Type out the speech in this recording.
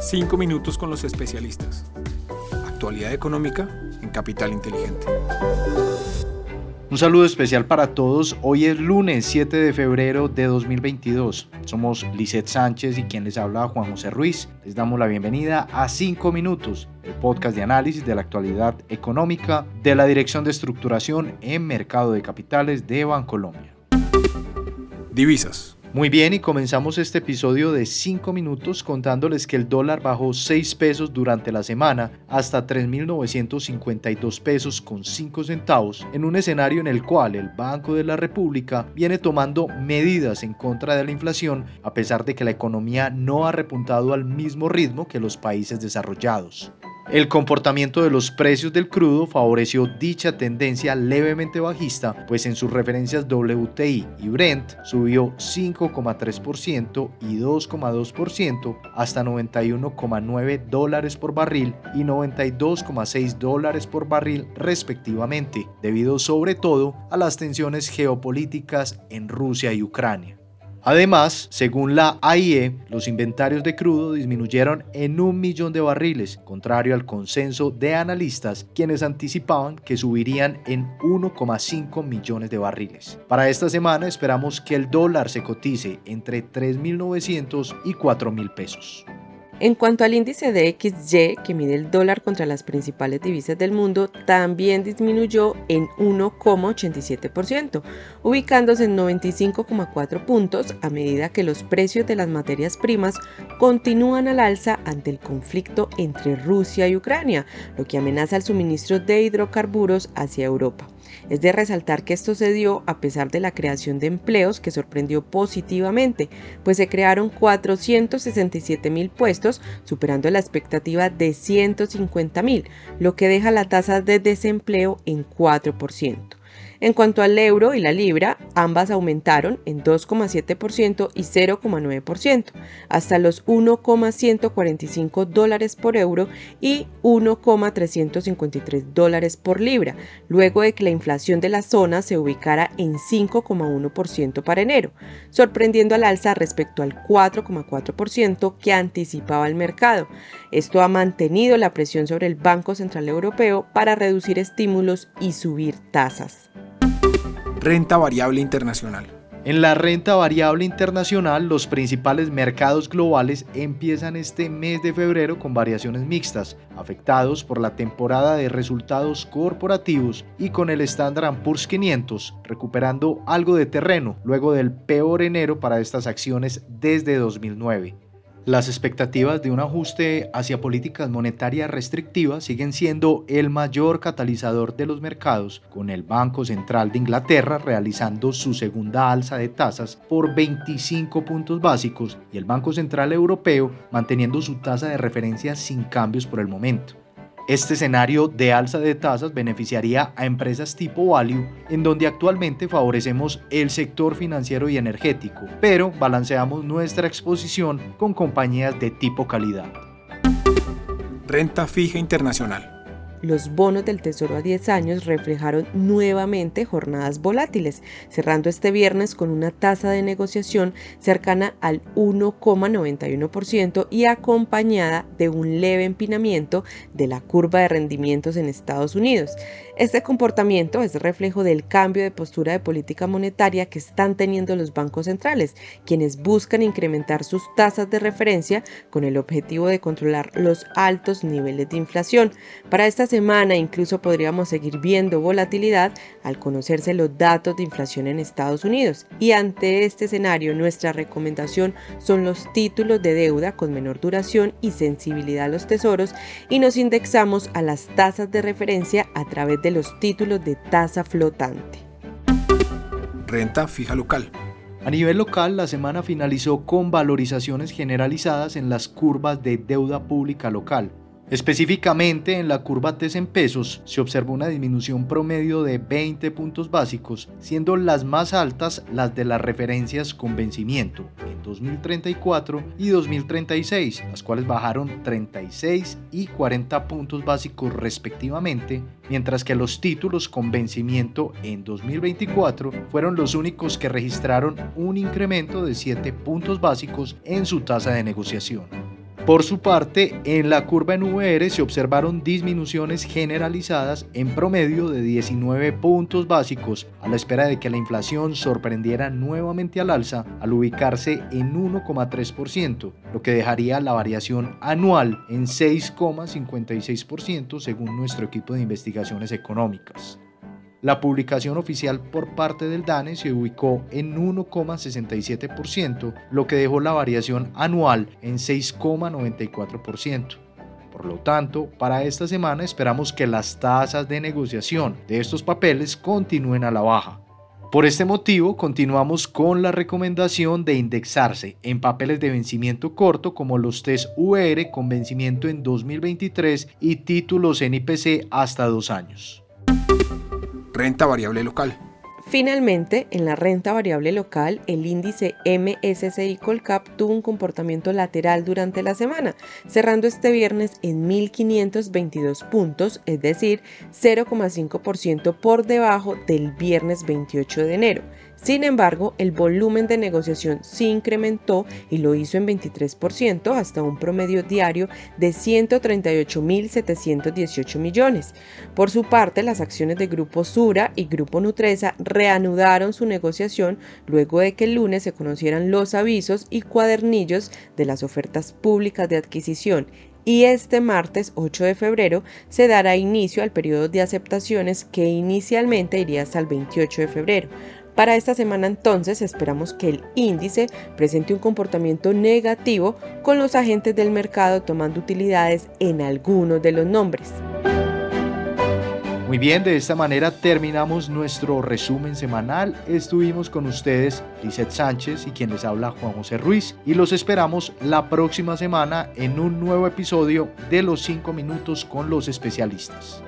Cinco minutos con los especialistas. Actualidad económica en Capital Inteligente. Un saludo especial para todos. Hoy es lunes 7 de febrero de 2022. Somos Lizeth Sánchez y quien les habla Juan José Ruiz. Les damos la bienvenida a 5 minutos, el podcast de análisis de la actualidad económica de la Dirección de Estructuración en Mercado de Capitales de Bancolombia. Divisas. Muy bien, y comenzamos este episodio de 5 minutos contándoles que el dólar bajó 6 pesos durante la semana hasta 3.952 pesos con 5 centavos, en un escenario en el cual el Banco de la República viene tomando medidas en contra de la inflación a pesar de que la economía no ha repuntado al mismo ritmo que los países desarrollados. El comportamiento de los precios del crudo favoreció dicha tendencia levemente bajista, pues en sus referencias WTI y Brent subió 5,3% y 2,2% hasta 91,9 dólares por barril y 92,6 dólares por barril respectivamente, debido sobre todo a las tensiones geopolíticas en Rusia y Ucrania. Además, según la AIE, los inventarios de crudo disminuyeron en un millón de barriles, contrario al consenso de analistas, quienes anticipaban que subirían en 1,5 millones de barriles. Para esta semana esperamos que el dólar se cotice entre 3.900 y 4.000 pesos. En cuanto al índice de XY, que mide el dólar contra las principales divisas del mundo, también disminuyó en 1,87%, ubicándose en 95,4 puntos a medida que los precios de las materias primas continúan al alza ante el conflicto entre Rusia y Ucrania, lo que amenaza el suministro de hidrocarburos hacia Europa. Es de resaltar que esto se dio a pesar de la creación de empleos que sorprendió positivamente, pues se crearon 467 mil puestos, superando la expectativa de 150 mil, lo que deja la tasa de desempleo en 4%. En cuanto al euro y la libra, ambas aumentaron en 2,7% y 0,9%, hasta los 1,145 dólares por euro y 1,353 dólares por libra, luego de que la inflación de la zona se ubicara en 5,1% para enero, sorprendiendo al alza respecto al 4,4% que anticipaba el mercado. Esto ha mantenido la presión sobre el Banco Central Europeo para reducir estímulos y subir tasas. Renta variable internacional. En la renta variable internacional, los principales mercados globales empiezan este mes de febrero con variaciones mixtas, afectados por la temporada de resultados corporativos y con el Standard Poor's 500 recuperando algo de terreno luego del peor enero para estas acciones desde 2009. Las expectativas de un ajuste hacia políticas monetarias restrictivas siguen siendo el mayor catalizador de los mercados, con el Banco Central de Inglaterra realizando su segunda alza de tasas por 25 puntos básicos y el Banco Central Europeo manteniendo su tasa de referencia sin cambios por el momento. Este escenario de alza de tasas beneficiaría a empresas tipo value, en donde actualmente favorecemos el sector financiero y energético, pero balanceamos nuestra exposición con compañías de tipo calidad. Renta fija internacional. Los bonos del Tesoro a 10 años reflejaron nuevamente jornadas volátiles, cerrando este viernes con una tasa de negociación cercana al 1,91% y acompañada de un leve empinamiento de la curva de rendimientos en Estados Unidos. Este comportamiento es reflejo del cambio de postura de política monetaria que están teniendo los bancos centrales, quienes buscan incrementar sus tasas de referencia con el objetivo de controlar los altos niveles de inflación. Para esta semana incluso podríamos seguir viendo volatilidad al conocerse los datos de inflación en Estados Unidos. Y ante este escenario, nuestra recomendación son los títulos de deuda con menor duración y sensibilidad a los tesoros y nos indexamos a las tasas de referencia a través de los títulos de tasa flotante. Renta fija local. A nivel local, la semana finalizó con valorizaciones generalizadas en las curvas de deuda pública local, Específicamente en la curva TES en pesos se observó una disminución promedio de 20 puntos básicos, siendo las más altas las de las referencias con vencimiento en 2034 y 2036, las cuales bajaron 36 y 40 puntos básicos respectivamente, mientras que los títulos con vencimiento en 2024 fueron los únicos que registraron un incremento de 7 puntos básicos en su tasa de negociación. Por su parte, en la curva en VR se observaron disminuciones generalizadas en promedio de 19 puntos básicos a la espera de que la inflación sorprendiera nuevamente al alza al ubicarse en 1,3%, lo que dejaría la variación anual en 6,56% según nuestro equipo de investigaciones económicas. La publicación oficial por parte del DANE se ubicó en 1,67%, lo que dejó la variación anual en 6,94%. Por lo tanto, para esta semana esperamos que las tasas de negociación de estos papeles continúen a la baja. Por este motivo, continuamos con la recomendación de indexarse en papeles de vencimiento corto como los TES UR con vencimiento en 2023 y títulos en IPC hasta dos años renta variable local. Finalmente, en la renta variable local, el índice MSCI Colcap tuvo un comportamiento lateral durante la semana, cerrando este viernes en 1.522 puntos, es decir, 0,5% por debajo del viernes 28 de enero. Sin embargo, el volumen de negociación se incrementó y lo hizo en 23% hasta un promedio diario de 138.718 millones. Por su parte, las acciones de Grupo Sura y Grupo Nutresa reanudaron su negociación luego de que el lunes se conocieran los avisos y cuadernillos de las ofertas públicas de adquisición y este martes 8 de febrero se dará inicio al periodo de aceptaciones que inicialmente iría hasta el 28 de febrero. Para esta semana entonces esperamos que el índice presente un comportamiento negativo con los agentes del mercado tomando utilidades en algunos de los nombres. Muy bien, de esta manera terminamos nuestro resumen semanal. Estuvimos con ustedes Lizeth Sánchez y quien les habla Juan José Ruiz y los esperamos la próxima semana en un nuevo episodio de los 5 minutos con los especialistas.